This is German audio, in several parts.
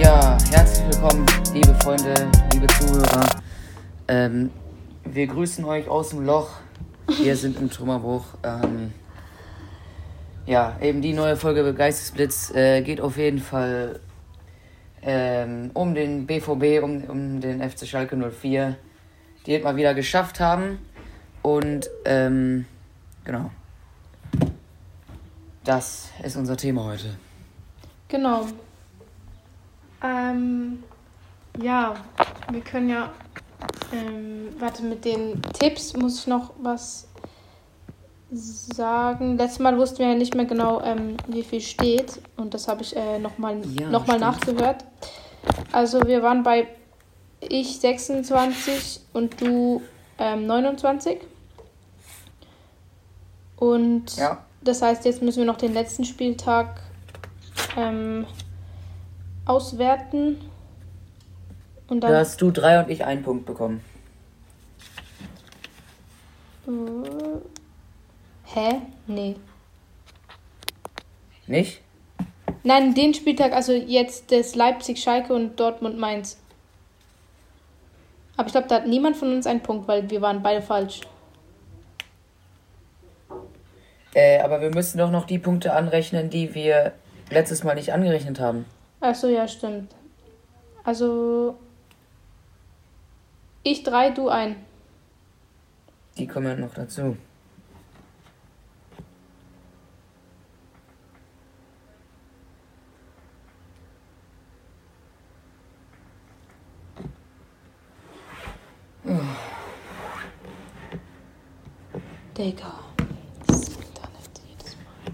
Ja, herzlich willkommen, liebe Freunde, liebe Zuhörer. Ähm, wir grüßen euch aus dem Loch. Wir sind im Trümmerbruch. Ähm, ja, eben die neue Folge Geistesblitz äh, geht auf jeden Fall ähm, um den BVB, um, um den FC Schalke 04, die es mal wieder geschafft haben. Und ähm, genau. Das ist unser Thema heute. Genau. Ähm, ja, wir können ja. Ähm, warte, mit den Tipps muss ich noch was sagen. Letztes Mal wussten wir ja nicht mehr genau, ähm, wie viel steht. Und das habe ich äh, nochmal Ja, noch mal nachgehört. Also wir waren bei ich 26 und du ähm, 29. Und Ja. das heißt, jetzt müssen wir noch den letzten Spieltag ähm, auswerten. Und Da dann. hast du drei und ich einen Punkt bekommen. Äh, hä? Nee. Nicht? Nein, den Spieltag, also jetzt das Leipzig, Schalke und Dortmund Mainz. Aber ich glaube, da hat niemand von uns einen Punkt, weil wir waren beide falsch. Äh, aber wir müssen doch noch die Punkte anrechnen, die wir letztes Mal nicht angerechnet haben. Ach so, ja, stimmt. Also. Ich drei, du ein. Die kommen noch dazu. Digga. Das Internet jedes Mal.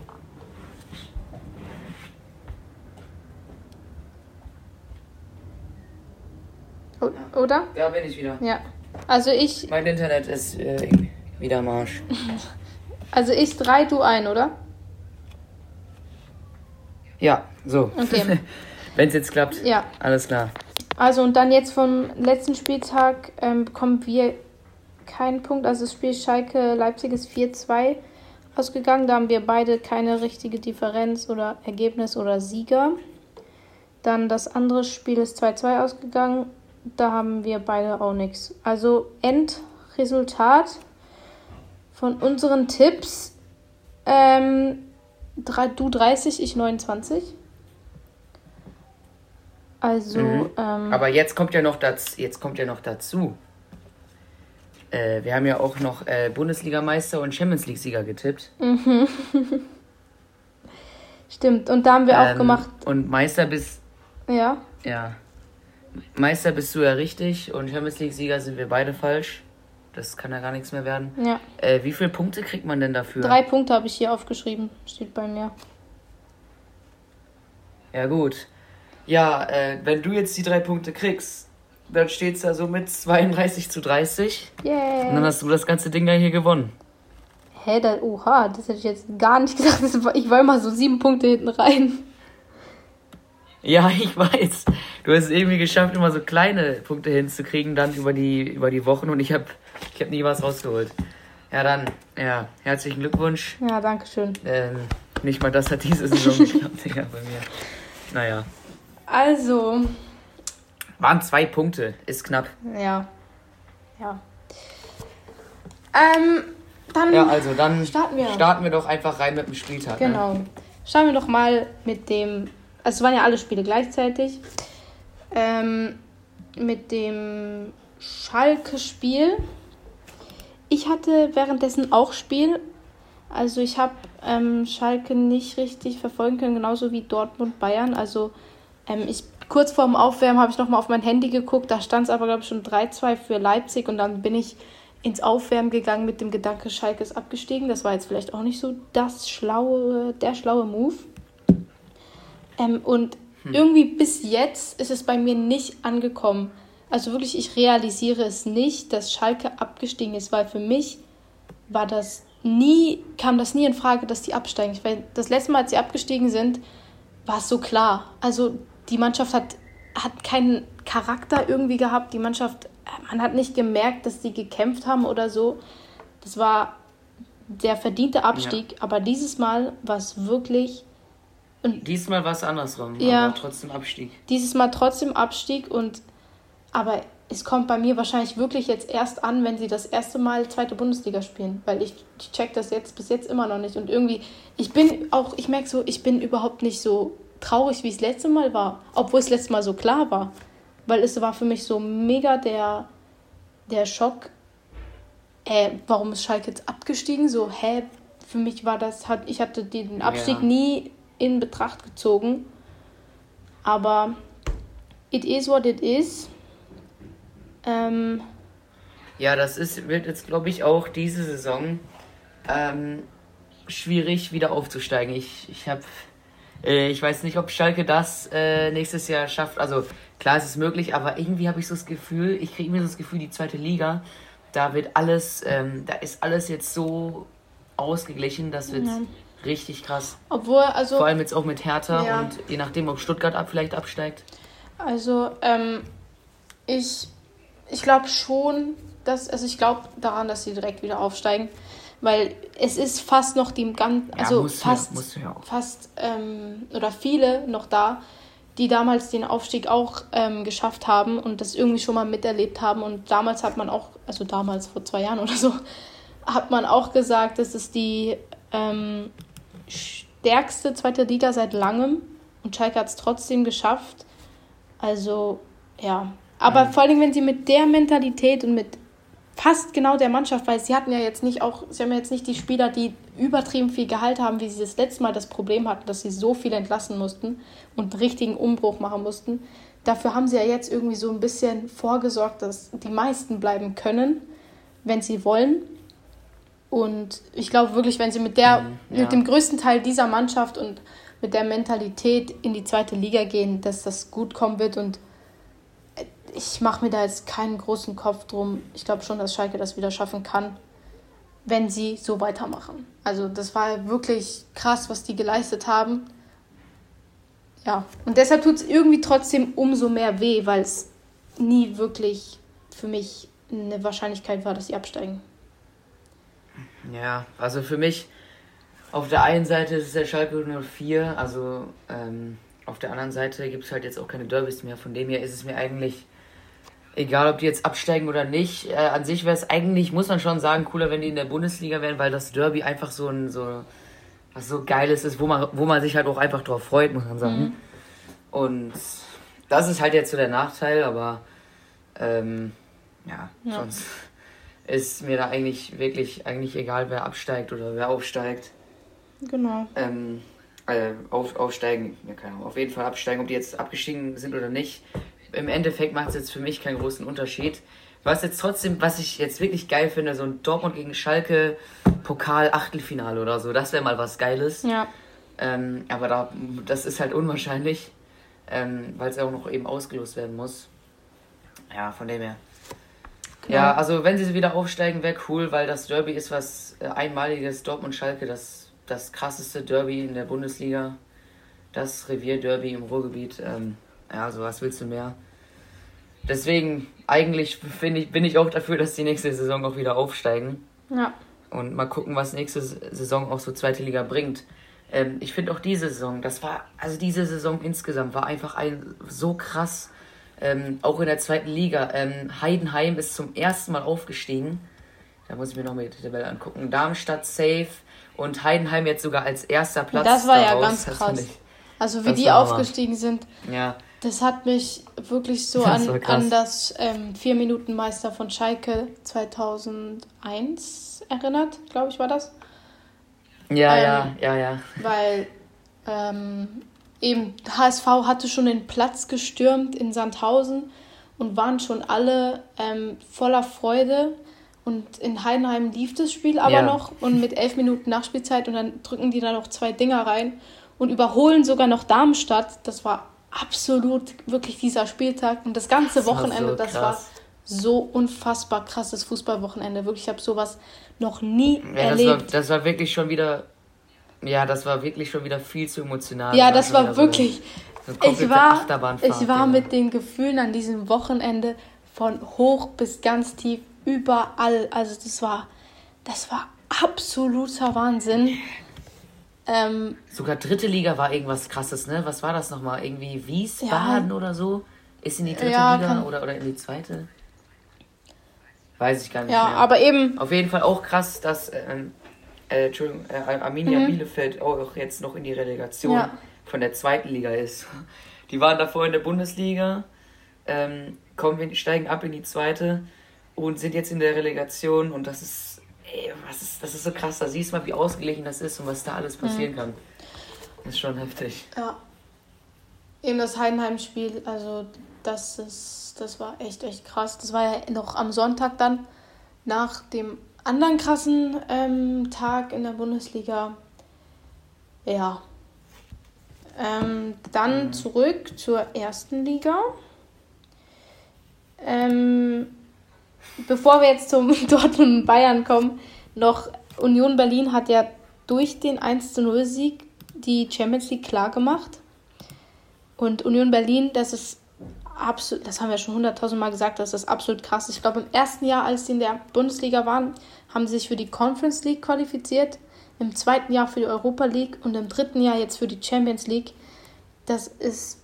O- Oder? Da bin ich wieder. Ja. Also ich, Mein Internet ist äh, wieder am Arsch. also ich drei, du ein, oder? Ja, so. Okay. Wenn es jetzt klappt. Ja. Alles klar. Also und dann jetzt vom letzten Spieltag ähm, bekommen wir keinen Punkt. Also das Spiel Schalke Leipzig ist 4-2 ausgegangen. Da haben wir beide keine richtige Differenz oder Ergebnis oder Sieger. Dann das andere Spiel ist 2-2 ausgegangen. Da haben wir beide auch nichts. Also Endresultat von unseren Tipps. Ähm, du 30, ich 29. Also, Mhm. ähm, Aber jetzt kommt ja noch dazu. Jetzt kommt ja noch dazu. Äh, wir haben ja auch noch äh, Bundesligameister und Champions League-Sieger getippt. stimmt. Und da haben wir auch Ähm, gemacht, Und Meister bist. ja. Ja. Meister bist du ja richtig und Champions League-Sieger sind wir beide falsch. Das kann ja gar nichts mehr werden. Ja. Äh, wie viele Punkte kriegt man denn dafür? Drei Punkte habe ich hier aufgeschrieben. Steht bei mir. Ja, gut. Ja, äh, wenn du jetzt die drei Punkte kriegst, dann steht es da so mit 32 zu 30. Und dann hast du das ganze Ding ja hier gewonnen. Hä, da, oha, das hätte ich jetzt gar nicht gedacht. War, ich war immer so sieben Punkte hinten rein. Ja, ich weiß. Du hast es irgendwie geschafft, immer so kleine Punkte hinzukriegen, dann über die, über die Wochen und ich habe ich hab nie was rausgeholt. Ja, dann, ja, herzlichen Glückwunsch. Ja, danke schön. Ähm, nicht mal das hat diese Saison geklappt, Digga, bei mir. Naja. Also, Waren zwei Punkte, ist knapp. ja. Ja. Ähm, dann Ja, also dann starten wir. starten wir doch einfach rein mit dem Spieltag. Ne? Genau. Schauen wir doch mal mit dem. Also es waren ja alle Spiele gleichzeitig. Ähm, mit dem Schalke-Spiel. Ich hatte währenddessen auch Spiel. Also ich habe ähm, Schalke nicht richtig verfolgen können, genauso wie Dortmund Bayern. Also ähm, ich kurz vorm Aufwärmen habe ich nochmal auf mein Handy geguckt. Da stand es aber, glaube ich, schon 3-2 für Leipzig. Und dann bin ich ins Aufwärmen gegangen mit dem Gedanke, Schalke ist abgestiegen. Das war jetzt vielleicht auch nicht so das schlaue, der schlaue Move. Ähm, und irgendwie bis jetzt ist es bei mir nicht angekommen. Also wirklich, ich realisiere es nicht, dass Schalke abgestiegen ist, weil für mich war das nie, kam das nie in Frage, dass die absteigen. Ich weiß, das letzte Mal, als sie abgestiegen sind, war es so klar. Also die Mannschaft hat, hat keinen Charakter irgendwie gehabt. Die Mannschaft, man hat nicht gemerkt, dass sie gekämpft haben oder so. Das war der verdiente Abstieg, aber dieses Mal war es wirklich Und diesmal war es andersrum, ja, aber trotzdem Abstieg. Dieses Mal trotzdem Abstieg und aber es kommt bei mir wahrscheinlich wirklich jetzt erst an, wenn sie das erste Mal zweite Bundesliga spielen, weil ich, ich check das jetzt bis jetzt immer noch nicht und irgendwie ich bin auch ich merke so, ich bin überhaupt nicht so traurig, wie es letzte Mal war, obwohl es letztes Mal so klar war, weil es war für mich so mega der der Schock. Äh, warum ist Schalke jetzt abgestiegen? So, hä, für mich war das hat ich hatte den Abstieg ja. nie in Betracht gezogen. Aber it is what it is. Ähm, ja, das ist, wird jetzt, glaube ich, auch diese Saison ähm, schwierig wieder aufzusteigen. Ich, ich habe, äh, ich weiß nicht, ob Schalke das äh, nächstes Jahr schafft. Also klar, es ist möglich, aber irgendwie habe ich so das Gefühl, ich kriege mir so das Gefühl, die zweite Liga, da wird alles, ähm, da ist alles jetzt so ausgeglichen, das wird ja. Richtig krass. Obwohl, also. Vor allem jetzt auch mit Hertha ja. und je nachdem, ob Stuttgart ab, vielleicht absteigt. Also, ähm, ich ich glaube schon, dass, also ich glaube daran, dass sie direkt wieder aufsteigen, weil es ist fast noch die ganzen, also ja, fast, ja, fast ähm, oder viele noch da, die damals den Aufstieg auch ähm, geschafft haben und das irgendwie schon mal miterlebt haben und damals hat man auch, also damals vor zwei Jahren oder so, hat man auch gesagt, das ist die ähm, stärkste zweite Liga seit langem und Schalke hat es trotzdem geschafft. Also ja, aber mhm. vor allem, wenn sie mit der Mentalität und mit fast genau der Mannschaft, weil sie hatten ja jetzt nicht auch, sie haben ja jetzt nicht die Spieler, die übertrieben viel Gehalt haben, wie sie das letzte Mal das Problem hatten, dass sie so viel entlassen mussten und einen richtigen Umbruch machen mussten. Dafür haben sie ja jetzt irgendwie so ein bisschen vorgesorgt, dass die meisten bleiben können, wenn sie wollen. Und ich glaube wirklich, wenn sie mit der, mhm, ja. mit dem größten Teil dieser Mannschaft und mit der Mentalität in die zweite Liga gehen, dass das gut kommen wird und ich mache mir da jetzt keinen großen Kopf drum. Ich glaube schon, dass Schalke das wieder schaffen kann, wenn sie so weitermachen. Also das war wirklich krass, was die geleistet haben. Ja, und deshalb tut es irgendwie trotzdem umso mehr weh, weil es nie wirklich für mich eine Wahrscheinlichkeit war, dass sie absteigen. Ja, also für mich auf der einen Seite ist es der Schalke 04, also ähm, auf der anderen Seite gibt es halt jetzt auch keine Derbys mehr. Von dem her ist es mir eigentlich egal ob die jetzt absteigen oder nicht. Äh, an sich wäre es eigentlich, muss man schon sagen, cooler, wenn die in der Bundesliga wären, weil das Derby einfach so ein so was so geiles ist, wo man, wo man sich halt auch einfach drauf freut, muss man sagen. Mhm. Und das ist halt jetzt so der Nachteil, aber ähm, ja, ja, sonst ist mir da eigentlich wirklich eigentlich egal, wer absteigt oder wer aufsteigt. Genau. Ähm, äh, auf, aufsteigen, ja, keine Ahnung, auf jeden Fall absteigen, ob die jetzt abgestiegen sind oder nicht im Endeffekt macht es jetzt für mich keinen großen Unterschied. Was jetzt trotzdem, was ich jetzt wirklich geil finde, so ein Dortmund gegen Schalke Pokal Achtelfinale oder so, das wäre mal was Geiles. Ja. Ähm, aber da, das ist halt unwahrscheinlich, ähm, weil es ja auch noch eben ausgelost werden muss. Ja, von dem her. Ja, also wenn sie wieder aufsteigen, wäre cool, weil das Derby ist was äh, einmaliges. Dortmund-Schalke, das, das krasseste Derby in der Bundesliga. Das Revier-Derby im Ruhrgebiet. Ähm, ja, also was willst du mehr? Deswegen, eigentlich ich, bin ich auch dafür, dass die nächste Saison auch wieder aufsteigen. Ja. Und mal gucken, was nächste Saison auch so zweite Liga bringt. Ähm, ich finde auch diese Saison, das war, also diese Saison insgesamt war einfach ein so krass. Ähm, auch in der zweiten Liga. Ähm, Heidenheim ist zum ersten Mal aufgestiegen. Da muss ich mir nochmal die Tabelle angucken. Darmstadt safe und Heidenheim jetzt sogar als erster Platz. Das war ja ganz krass. Also wie die aufgestiegen sind. Ja. Das hat mich wirklich so das an, an das ähm, Vier-Minuten-Meister von Schalke 2001 erinnert, glaube ich, war das. Ja, ähm, ja, ja, ja. Weil ähm, eben HSV hatte schon den Platz gestürmt in Sandhausen und waren schon alle ähm, voller Freude. Und in Heidenheim lief das Spiel aber ja. noch und mit elf Minuten Nachspielzeit und dann drücken die da noch zwei Dinger rein und überholen sogar noch Darmstadt. Das war absolut wirklich dieser Spieltag und das ganze das Wochenende, so das war so unfassbar krasses Fußballwochenende. Wirklich, ich habe sowas noch nie ja, erlebt. Das war, das war wirklich schon wieder, ja, das war wirklich schon wieder viel zu emotional. Ja, das war, das war wirklich. So ich war, ich war ja. mit den Gefühlen an diesem Wochenende von hoch bis ganz tief überall. Also das war, das war absoluter Wahnsinn. Ähm, Sogar dritte Liga war irgendwas krasses, ne? Was war das nochmal? Irgendwie Wiesbaden oder so? Ist in die dritte Ja, Liga oder, oder in die zweite? Weiß ich gar nicht ja, mehr. aber eben, Auf jeden Fall auch krass, dass ähm, äh, Entschuldigung, äh, Arminia Mhm. Bielefeld auch jetzt noch in die Relegation Ja. von der zweiten Liga ist. Die waren davor in der Bundesliga, ähm, kommen, steigen ab in die zweite und sind jetzt in der Relegation und das ist, ey, was ist, das ist so krass. Da siehst du mal, wie ausgeglichen das ist und was da alles passieren Mhm. kann. Das ist schon heftig. ja. Eben das Heidenheim-Spiel, also das ist, das war echt, echt krass. Das war ja noch am Sonntag dann, nach dem anderen krassen ähm, Tag in der Bundesliga. Ja. Ähm, dann Mhm. zurück zur ersten Liga. Ähm, bevor wir jetzt zum Dortmund und Bayern kommen, noch Union Berlin hat ja durch den 1-0-Sieg die Champions League klar gemacht. Und Union Berlin, das ist absolut, das haben wir schon hunderttausend Mal gesagt, das ist absolut krass. Ich glaube, im ersten Jahr, als sie in der Bundesliga waren, haben sie sich für die Conference League qualifiziert, im zweiten Jahr für die Europa League und im dritten Jahr jetzt für die Champions League. Das ist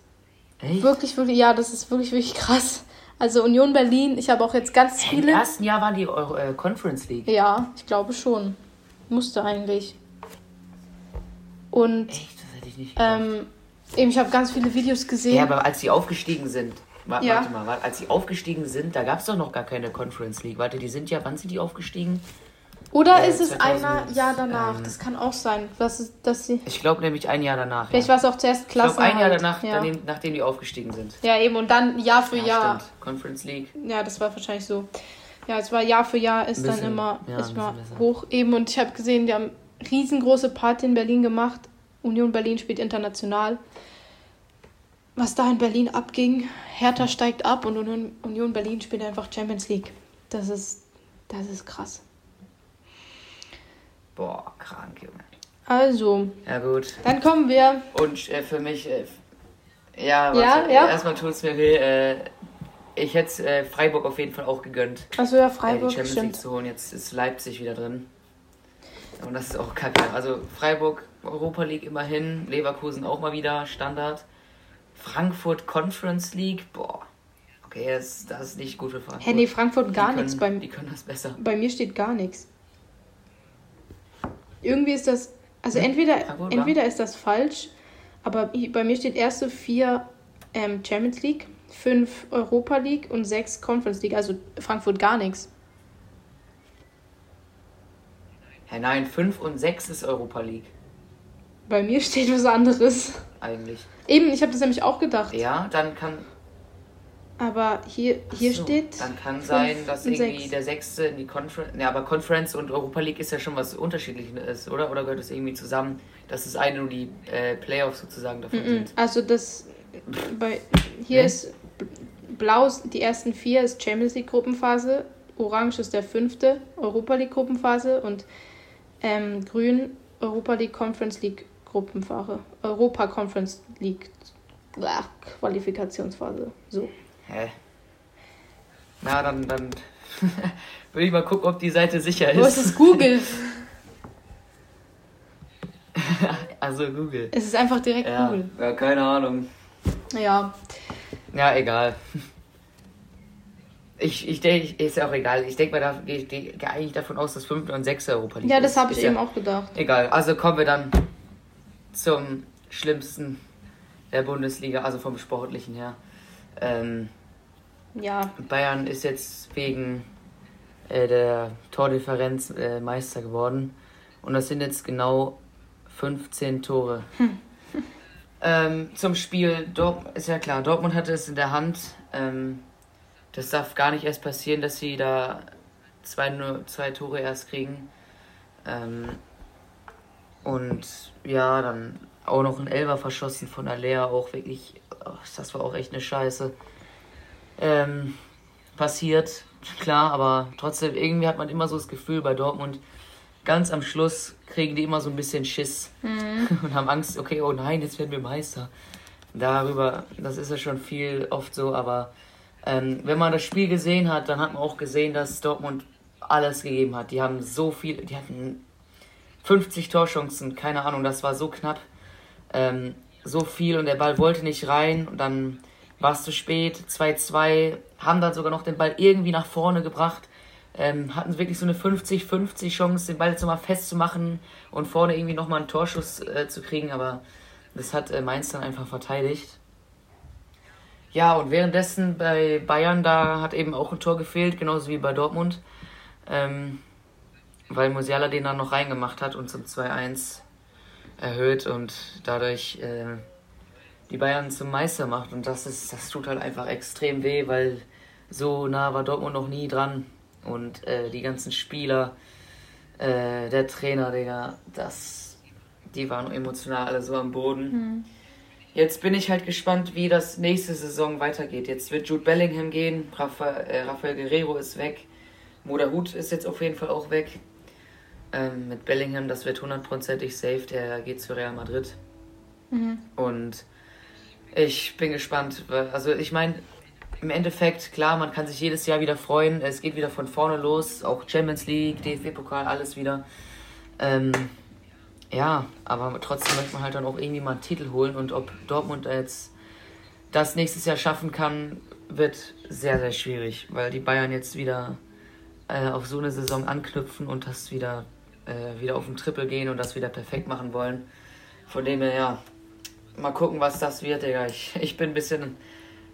Echt? wirklich, wirklich, ja, das ist wirklich, wirklich krass. Also Union Berlin, ich habe auch jetzt ganz Im viele. ersten Jahr waren die Euro, äh, Conference League. Ja, ich glaube schon. Musste eigentlich. Und Echt? Das hätte ich nicht gedacht. ähm, eben, ich habe ganz viele Videos gesehen. Ja, aber als sie aufgestiegen sind, wa Ja. warte mal, warte, als sie aufgestiegen sind, da gab es doch noch gar keine Conference League. Warte, die sind ja, wann sind die aufgestiegen? Oder äh, ist es 2000, einer Jahr danach? ähm, das kann auch sein. Dass, es, dass sie. Ich glaube nämlich ein Jahr danach. Vielleicht ja. war es auch zuerst Ich Klasse. glaube ein Jahr halt. danach, Ja. daneben, nachdem die aufgestiegen sind. ja, eben. Und dann Jahr für Jahr. stimmt. Conference League. Ja, das war wahrscheinlich so. Ja, es war Jahr für Jahr ist Ein dann bisschen, immer ja, ist ein bisschen besser. hoch eben und ich habe gesehen, die haben riesengroße Party in Berlin gemacht. Union Berlin spielt international. Was da in Berlin abging, Hertha steigt ab und Union, Berlin spielt einfach Champions League. Das ist das ist krass. Boah, krank, Junge. Also, Ja, gut. dann kommen wir. Und äh, für mich, äh, ja, Ja, warte, ja. erstmal tut es mir weh. Äh, ich hätte äh, Freiburg auf jeden Fall auch gegönnt, Achso, ja, äh, die Freiburg, Champions League zu holen. Jetzt ist Leipzig wieder drin. Und das ist auch kacke. Also Freiburg, Europa League immerhin, Leverkusen auch mal wieder, Standard. Frankfurt Conference League, boah. Okay, das, das ist nicht gut für Frankfurt. Hä, nee, Frankfurt gar nichts. Die können das besser. bei mir steht gar nichts. Irgendwie ist das. Also entweder, Frankfurt, entweder ist das falsch, aber bei mir steht erste vier ähm, Champions League, fünf Europa League und sechs Conference League. Also Frankfurt gar nichts. Hä, nein, 5 und 6 ist Europa League Bei mir steht was anderes. eigentlich. Eben, ich habe das nämlich auch gedacht. Ja, dann kann. Aber hier, hier so, steht. Dann kann sein, dass irgendwie sechs. der Sechste in die Conference. Ja, aber Conference und Europa League ist ja schon was Unterschiedliches, oder? Oder gehört das irgendwie zusammen, dass es eine nur die äh, Playoffs sozusagen davon Mhm. sind? Also das bei hier Nee. ist blau die ersten vier ist Champions League Gruppenphase, orange ist der fünfte Europa League Gruppenphase und ähm, grün Europa League Conference League Gruppenphase, Europa Conference League Ach, Qualifikationsphase. So. Hä? Na, dann, dann würde ich mal gucken, ob die Seite sicher Wo ist ist. es Google? also Google. es ist einfach direkt Ja, Google. ja, keine Ahnung. Ja. Ja, egal. Ich, ich denke, ist ja auch egal. Ich denke mal, da gehe ich eigentlich davon aus, dass 5. und 6. Europa League Ja, ist. das habe ich Ist eben auch gedacht. Egal, also kommen wir dann zum schlimmsten der Bundesliga, also vom Sportlichen her. Ähm, Ja. Bayern ist jetzt wegen äh, der Tordifferenz äh, Meister geworden. Und das sind jetzt genau 15 Tore. ähm, zum Spiel, Dort ist ja klar, Dortmund hatte es in der Hand. Ähm, das darf gar nicht erst passieren, dass sie da zwei, nur zwei Tore erst kriegen. Ähm, und ja, dann auch noch ein Elfer verschossen von Alea, auch wirklich, das war auch echt eine Scheiße. Ähm, passiert, klar, aber trotzdem, irgendwie hat man immer so das Gefühl bei Dortmund, ganz am Schluss kriegen die immer so ein bisschen Schiss und haben Angst, okay, oh nein, jetzt werden wir Meister. Darüber, das ist ja schon viel oft so, aber ähm, wenn man das Spiel gesehen hat, dann hat man auch gesehen, dass Dortmund alles gegeben hat. Die haben so viel, die hatten 50 Torchancen, keine Ahnung, das war so knapp. Ähm, so viel und der Ball wollte nicht rein und dann war es zu spät, 2-2, haben dann sogar noch den Ball irgendwie nach vorne gebracht, ähm, hatten wirklich so eine 50-50 Chance, den Ball jetzt nochmal festzumachen und vorne irgendwie nochmal einen Torschuss äh, zu kriegen, aber das hat äh, Mainz dann einfach verteidigt. Ja, und währenddessen bei Bayern, da hat eben auch ein Tor gefehlt, genauso wie bei Dortmund, ähm, weil Musiala den dann noch reingemacht hat und zum 2-1 erhöht und dadurch äh, die Bayern zum Meister macht. Und das ist, das tut halt einfach extrem weh, weil so nah war Dortmund noch nie dran. Und äh, die ganzen Spieler, äh, der Trainer, Digga, das, die waren emotional alle so am Boden. Mhm. Jetzt bin ich halt gespannt, wie das nächste Saison weitergeht. Jetzt wird Jude Bellingham gehen, Rafael, äh, Rafael Guerrero ist weg, Moda Hut ist jetzt auf jeden Fall auch weg. Ähm, mit Bellingham, das wird hundertprozentig safe, der geht zu Real Madrid. Mhm. Und ich bin gespannt. Also ich meine, im Endeffekt, klar, man kann sich jedes Jahr wieder freuen. Es geht wieder von vorne los, auch Champions League, DFB-Pokal, alles wieder. Ähm, ja, aber trotzdem möchte man halt dann auch irgendwie mal einen Titel holen und ob Dortmund jetzt das nächstes Jahr schaffen kann, wird sehr, sehr schwierig, weil die Bayern jetzt wieder äh, auf so eine Saison anknüpfen und das wieder äh, wieder auf den Triple gehen und das wieder perfekt machen wollen. Von dem her, ja, mal gucken, was das wird, Digga. Ich, ich bin ein bisschen,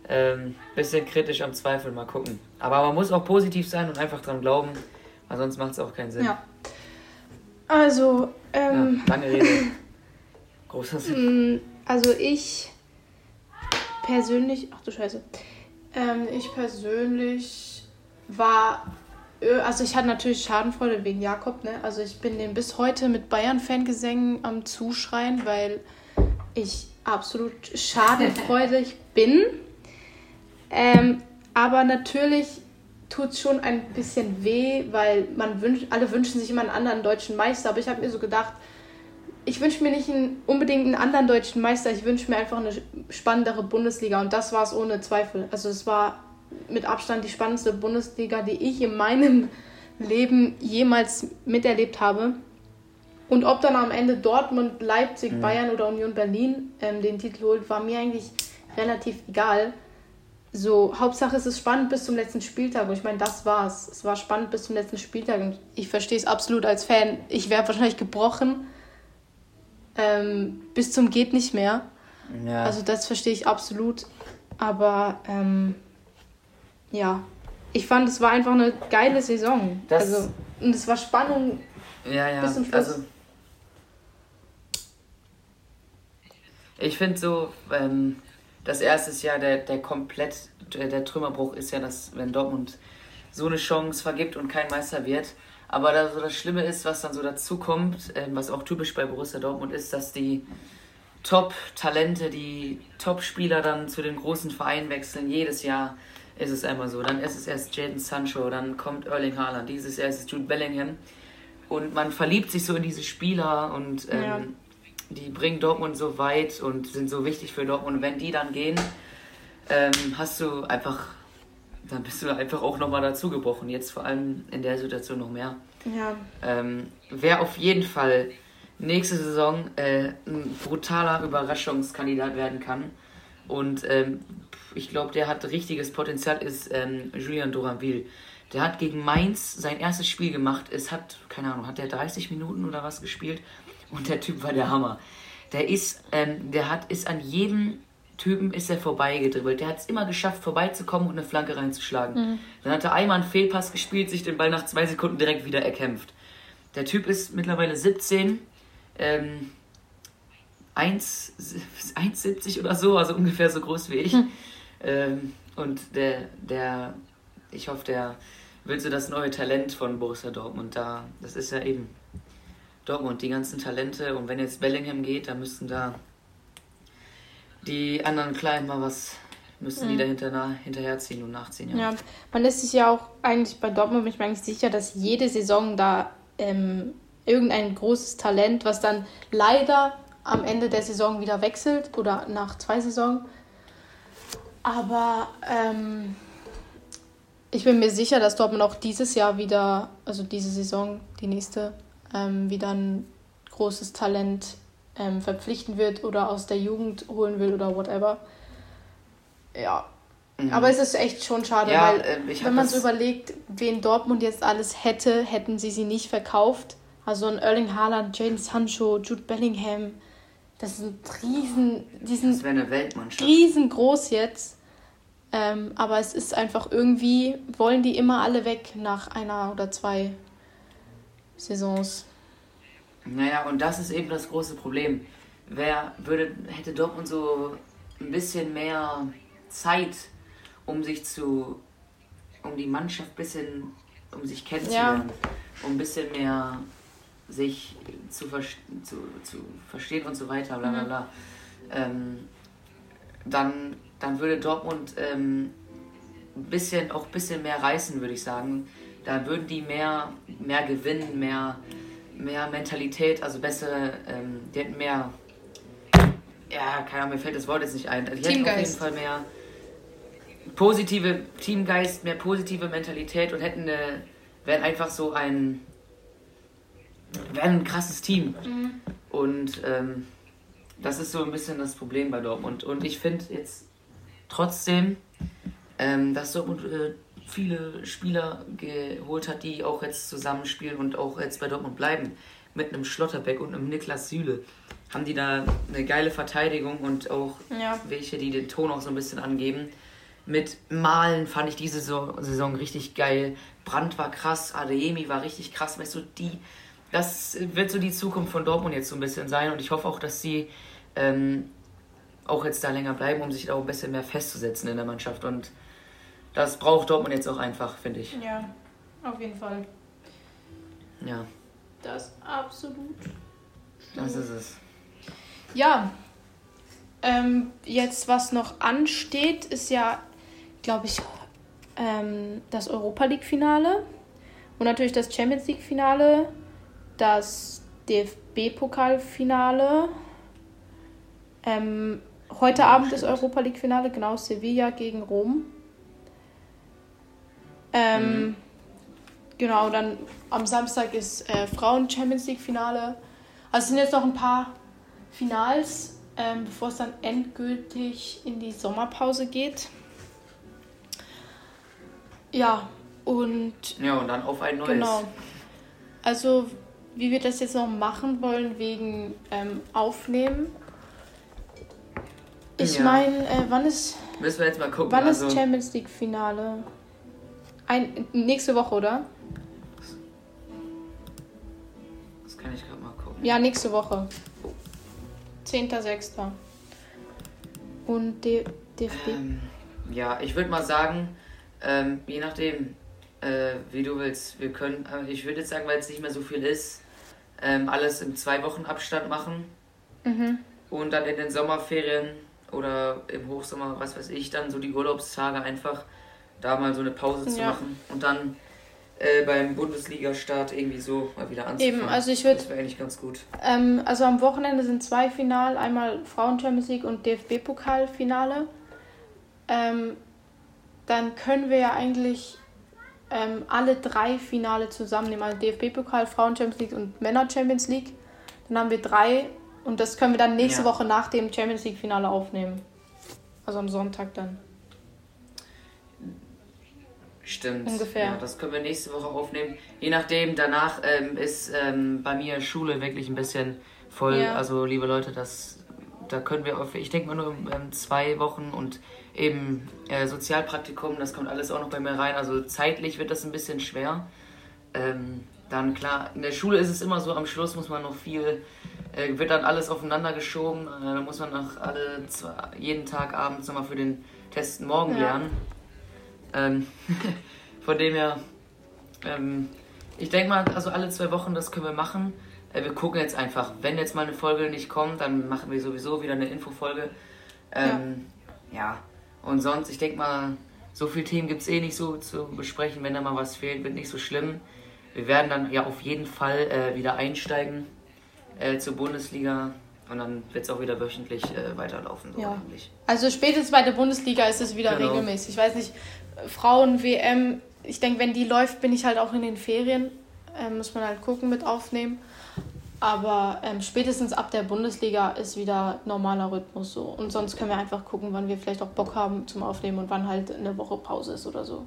ähm, bisschen kritisch am Zweifel, mal gucken. Aber man muss auch positiv sein und einfach dran glauben, weil sonst macht es auch keinen Sinn. Ja. Also, ähm. Ja, lange Rede. Großer Sinn. Mm, also ich persönlich, ach du Scheiße, ähm, ich persönlich war also ich hatte natürlich Schadenfreude wegen Jakob, ne? Also ich bin den bis heute mit Bayern-Fangesängen am Zuschreien, weil ich absolut schadenfreudig bin. Ähm, aber natürlich tut es schon ein bisschen weh, weil man wünscht, alle wünschen sich immer einen anderen deutschen Meister. Aber ich habe mir so gedacht, ich wünsche mir nicht einen, unbedingt einen anderen deutschen Meister, ich wünsche mir einfach eine spannendere Bundesliga. Und das war es ohne Zweifel. Also es war mit Abstand die spannendste Bundesliga, die ich in meinem Leben jemals miterlebt habe. Und ob dann am Ende Dortmund, Leipzig, mhm. Bayern oder Union Berlin ähm, den Titel holt, war mir eigentlich relativ egal. So, Hauptsache es ist spannend bis zum letzten Spieltag. Und ich meine, das war's. Es war spannend bis zum letzten Spieltag. Und ich verstehe es absolut als Fan. Ich wäre wahrscheinlich gebrochen. Ähm, bis zum geht nicht mehr. Ja. Also das verstehe ich absolut. Aber ähm, ja, ich fand, es war einfach eine geile Saison. Das also, und es war Spannung ja, ja. bis zum Schluss. Also, ich finde so, ähm, das erste Jahr der, der komplett, der, Trümmerbruch ist ja, dass wenn Dortmund so eine Chance vergibt und kein Meister wird. Aber da so das Schlimme ist, was dann so dazu kommt, äh, was auch typisch bei Borussia Dortmund ist, dass die Top-Talente, die Top-Spieler dann zu den großen Vereinen wechseln, jedes Jahr ist es einmal so. Dann ist es erst Jaden Sancho, dann kommt Erling Haaland, dieses Jahr ist es Jude Bellingham. Und man verliebt sich so in diese Spieler und ähm, ja. die bringen Dortmund so weit und sind so wichtig für Dortmund. Und wenn die dann gehen, ähm, hast du einfach, dann bist du einfach auch nochmal dazugebrochen. Jetzt vor allem in der Situation noch mehr. Ja. Ähm, Wer auf jeden Fall nächste Saison äh, ein brutaler Überraschungskandidat werden kann und ähm, ich glaube, der hat richtiges Potenzial, ist ähm, Julian Duranville. Der hat gegen Mainz sein erstes Spiel gemacht. Es hat, keine Ahnung, hat der 30 Minuten oder was gespielt? Und der Typ war der Hammer. Der ist, ähm, der hat, ist an jedem Typen ist er vorbeigedribbelt. Der hat es immer geschafft, vorbeizukommen und eine Flanke reinzuschlagen. Mhm. Dann hat er einmal einen Fehlpass gespielt, sich den Ball nach zwei Sekunden direkt wieder erkämpft. Der Typ ist mittlerweile 17, ähm, 1,70 oder so, also ungefähr so groß wie ich. Mhm. Ähm, und der, der, ich hoffe, der wird so das neue Talent von Borussia Dortmund da. Das ist ja eben Dortmund, die ganzen Talente. Und wenn jetzt Bellingham geht, dann müssten da die anderen Kleinen mal was, müssen mhm. die dahinter nah, hinterherziehen und nachziehen. Ja. ja, man ist sich ja auch eigentlich bei Dortmund, bin ich mir eigentlich sicher, dass jede Saison da ähm, irgendein großes Talent, was dann leider am Ende der Saison wieder wechselt oder nach zwei Saisons, aber ähm, ich bin mir sicher, dass Dortmund auch dieses Jahr wieder, also diese Saison, die nächste, ähm, wieder ein großes Talent ähm, verpflichten wird oder aus der Jugend holen will oder whatever. Ja. Mhm. Aber es ist echt schon schade, ja, weil äh, wenn man so überlegt, wen Dortmund jetzt alles hätte, hätten sie sie nicht verkauft. Also ein Erling Haaland, Jane Sancho, Jude Bellingham, das sind riesen, die sind das eine Weltmannschaft. riesengroß jetzt. Ähm, aber es ist einfach irgendwie, wollen die immer alle weg nach einer oder zwei Saisons. Naja, und das ist eben das große Problem. Wer würde, hätte Dortmund so ein bisschen mehr Zeit, um sich zu, um die Mannschaft ein bisschen, um sich kennenzulernen, ja. um ein bisschen mehr sich zu, zu, zu verstehen und so weiter, bla bla mhm. bla. Ähm, dann, dann würde Dortmund ähm, bisschen, auch ein bisschen mehr reißen, würde ich sagen. Da würden die mehr, mehr gewinnen, mehr, mehr Mentalität, also bessere, ähm, die hätten mehr, ja, keine Ahnung, mir fällt das Wort jetzt nicht ein. Die hätten auf jeden Fall mehr positive Teamgeist, mehr positive Mentalität und hätten eine, wären einfach so ein, wären ein krasses Team. Mhm. Und ähm, das ist so ein bisschen das Problem bei Dortmund. Und ich finde jetzt trotzdem, ähm, dass Dortmund äh, viele Spieler geholt hat, die auch jetzt zusammenspielen und auch jetzt bei Dortmund bleiben. Mit einem Schlotterbeck und einem Niklas Süle haben die da eine geile Verteidigung und auch ja. welche, die den Ton auch so ein bisschen angeben. Mit Malen fand ich diese Saison richtig geil. Brandt war krass, Adeyemi war richtig krass. Weißt du, die, das wird so die Zukunft von Dortmund jetzt so ein bisschen sein und ich hoffe auch, dass sie ähm, auch jetzt da länger bleiben, um sich da auch ein bisschen mehr festzusetzen in der Mannschaft. Und das braucht Dortmund jetzt auch einfach, finde ich. Ja, auf jeden Fall. Ja. Das absolut. Das ist es. Ja. Ähm, jetzt, was noch ansteht, ist ja, glaube ich, ähm, das Europa League-Finale und natürlich das Champions League-Finale, das DFB-Pokalfinale ähm, heute Abend ist Europa League Finale, genau, Sevilla gegen Rom. Ähm, mhm. Genau, dann am Samstag ist äh, Frauen Champions League Finale. Also es sind jetzt noch ein paar Finals, ähm, bevor es dann endgültig in die Sommerpause geht. Ja, und. Ja, und dann auf ein neues. Genau. Also, wie wir das jetzt noch machen wollen, wegen ähm, Aufnehmen ich ja. meine, äh, wann ist. Müssen wir jetzt mal gucken. Wann also ist Champions League Finale? Ein, nächste Woche, oder? Das kann ich gerade mal gucken. Ja, nächste Woche. 10.06. Und D DFB? Ähm, ja, ich würde mal sagen, ähm, je nachdem, äh, wie du willst, wir können, ich würde jetzt sagen, weil es nicht mehr so viel ist, ähm, alles im zwei Wochen Abstand machen. Mhm. Und dann in den Sommerferien oder im Hochsommer, was weiß ich, dann so die Urlaubstage einfach da mal so eine Pause zu ja. machen und dann äh, beim Bundesliga-Start irgendwie so mal wieder anzufangen. Eben, also ich würde. Das wäre eigentlich ganz gut. Ähm, also am Wochenende sind zwei Final, einmal Frauen-Champions League und DFB-Pokalfinale. Ähm, dann können wir ja eigentlich ähm, alle drei Finale zusammennehmen, also DFB-Pokal, Frauen-Champions League und Männer-Champions League. Dann haben wir drei und das können wir dann nächste ja. Woche nach dem Champions League-Finale aufnehmen. Also am Sonntag dann. Stimmt. Ungefähr. Ja, das können wir nächste Woche aufnehmen. Je nachdem, danach ähm, ist ähm, bei mir Schule wirklich ein bisschen voll. Ja. Also, liebe Leute, das, da können wir, auf, ich denke mal nur ähm, zwei Wochen und eben äh, Sozialpraktikum, das kommt alles auch noch bei mir rein. Also, zeitlich wird das ein bisschen schwer. Ähm, dann klar, in der Schule ist es immer so, am Schluss muss man noch viel äh, wird dann alles aufeinander geschoben. Äh, da muss man nach alle zwei, jeden Tag abends nochmal für den Test morgen ja. lernen. Ähm, von dem her, ähm, ich denke mal, also alle zwei Wochen, das können wir machen. Äh, wir gucken jetzt einfach, wenn jetzt mal eine Folge nicht kommt, dann machen wir sowieso wieder eine Infofolge. Ähm, ja. ja. und sonst, ich denke mal, so viele Themen gibt es eh nicht so zu besprechen. Wenn da mal was fehlt, wird nicht so schlimm. Wir werden dann ja auf jeden Fall äh, wieder einsteigen äh, zur Bundesliga und dann wird es auch wieder wöchentlich äh, weiterlaufen. So ja. Eigentlich. Also spätestens bei der Bundesliga ist es wieder genau. regelmäßig. Ich weiß nicht, Frauen-WM, ich denke, wenn die läuft, bin ich halt auch in den Ferien. Äh, muss man halt gucken mit aufnehmen. Aber ähm, spätestens ab der Bundesliga ist wieder normaler Rhythmus so. Und sonst können wir einfach gucken, wann wir vielleicht auch Bock haben zum Aufnehmen und wann halt eine Woche Pause ist oder so.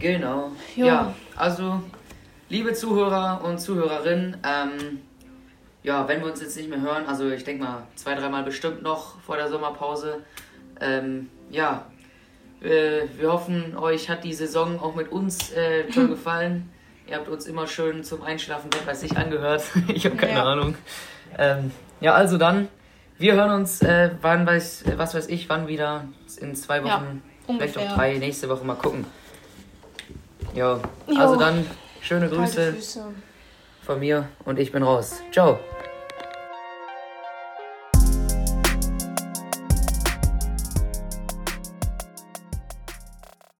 Genau. Jo. Ja, also, liebe Zuhörer und Zuhörerinnen, ähm, ja, wenn wir uns jetzt nicht mehr hören, also ich denke mal zwei, dreimal bestimmt noch vor der Sommerpause, ähm, ja, äh, wir hoffen, euch hat die Saison auch mit uns äh, schon gefallen. Ihr habt uns immer schön zum Einschlafen, wer weiß ich, angehört. ich habe keine ja. Ahnung. Ähm, ja, also dann, wir hören uns, äh, wann weiß, was weiß ich, wann wieder, in zwei Wochen, ja, vielleicht auch drei, nächste Woche mal gucken. Jo. Also dann schöne Grüße von mir und ich bin raus. Ciao.